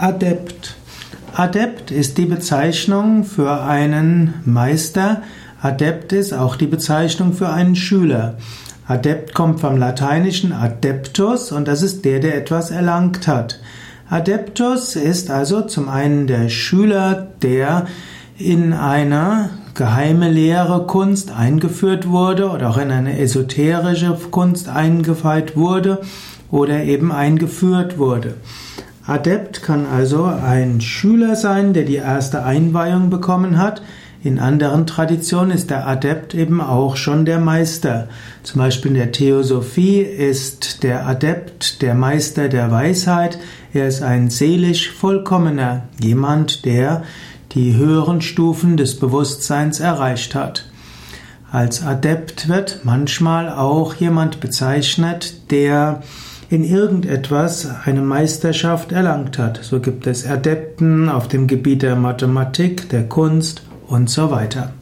Adept. Adept ist die Bezeichnung für einen Meister. Adept ist auch die Bezeichnung für einen Schüler. Adept kommt vom lateinischen adeptus und das ist der, der etwas erlangt hat. Adeptus ist also zum einen der Schüler, der in eine geheime Lehre Kunst eingeführt wurde oder auch in eine esoterische Kunst eingeweiht wurde oder eben eingeführt wurde. Adept kann also ein Schüler sein, der die erste Einweihung bekommen hat. In anderen Traditionen ist der Adept eben auch schon der Meister. Zum Beispiel in der Theosophie ist der Adept der Meister der Weisheit. Er ist ein seelisch vollkommener, jemand, der die höheren Stufen des Bewusstseins erreicht hat. Als Adept wird manchmal auch jemand bezeichnet, der in irgendetwas eine Meisterschaft erlangt hat. So gibt es Adepten auf dem Gebiet der Mathematik, der Kunst und so weiter.